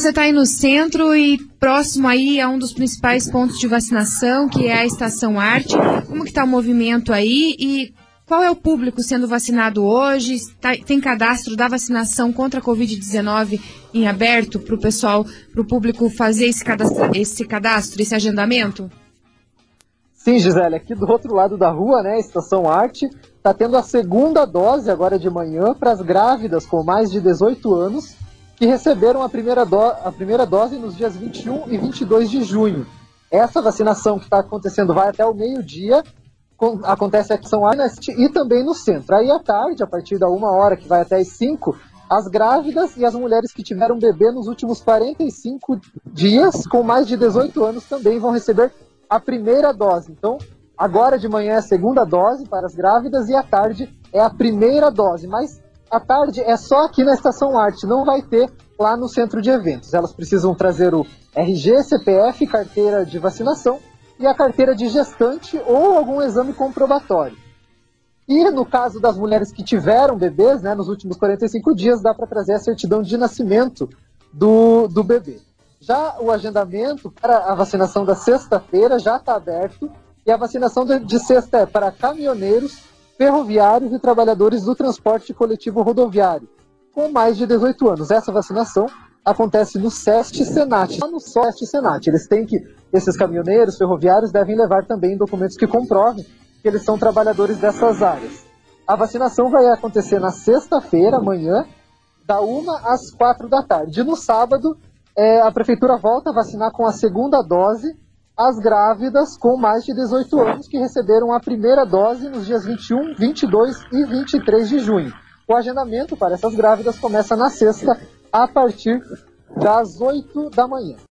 você está aí no centro e próximo aí a um dos principais pontos de vacinação, que é a Estação Arte. Como que está o movimento aí e qual é o público sendo vacinado hoje? Tá, tem cadastro da vacinação contra a Covid-19 em aberto para o pessoal, para o público fazer esse cadastro, esse cadastro, esse agendamento? Sim, Gisele, aqui do outro lado da rua, né, Estação Arte, está tendo a segunda dose agora de manhã para as grávidas com mais de 18 anos que receberam a primeira, do, a primeira dose nos dias 21 e 22 de junho. Essa vacinação que está acontecendo vai até o meio-dia, acontece aqui em São Ernest e também no centro. Aí à tarde, a partir da uma hora, que vai até as 5, as grávidas e as mulheres que tiveram bebê nos últimos 45 dias, com mais de 18 anos, também vão receber a primeira dose. Então, agora de manhã é a segunda dose para as grávidas e à tarde é a primeira dose. Mas à tarde é só aqui na Estação Arte, não vai ter lá no centro de eventos. Elas precisam trazer o RG, CPF, carteira de vacinação e a carteira de gestante ou algum exame comprobatório. E no caso das mulheres que tiveram bebês, né, nos últimos 45 dias, dá para trazer a certidão de nascimento do, do bebê. Já o agendamento para a vacinação da sexta-feira já está aberto e a vacinação de, de sexta é para caminhoneiros, ferroviários e trabalhadores do transporte coletivo rodoviário, com mais de 18 anos. Essa vacinação acontece no SEST Senat. No SEST Senat, eles têm que, esses caminhoneiros, ferroviários, devem levar também documentos que comprovem que eles são trabalhadores dessas áreas. A vacinação vai acontecer na sexta-feira, amanhã, da 1 às 4 da tarde. E no sábado, é, a prefeitura volta a vacinar com a segunda dose as grávidas com mais de 18 anos que receberam a primeira dose nos dias 21, 22 e 23 de junho. O agendamento para essas grávidas começa na sexta, a partir das 8 da manhã.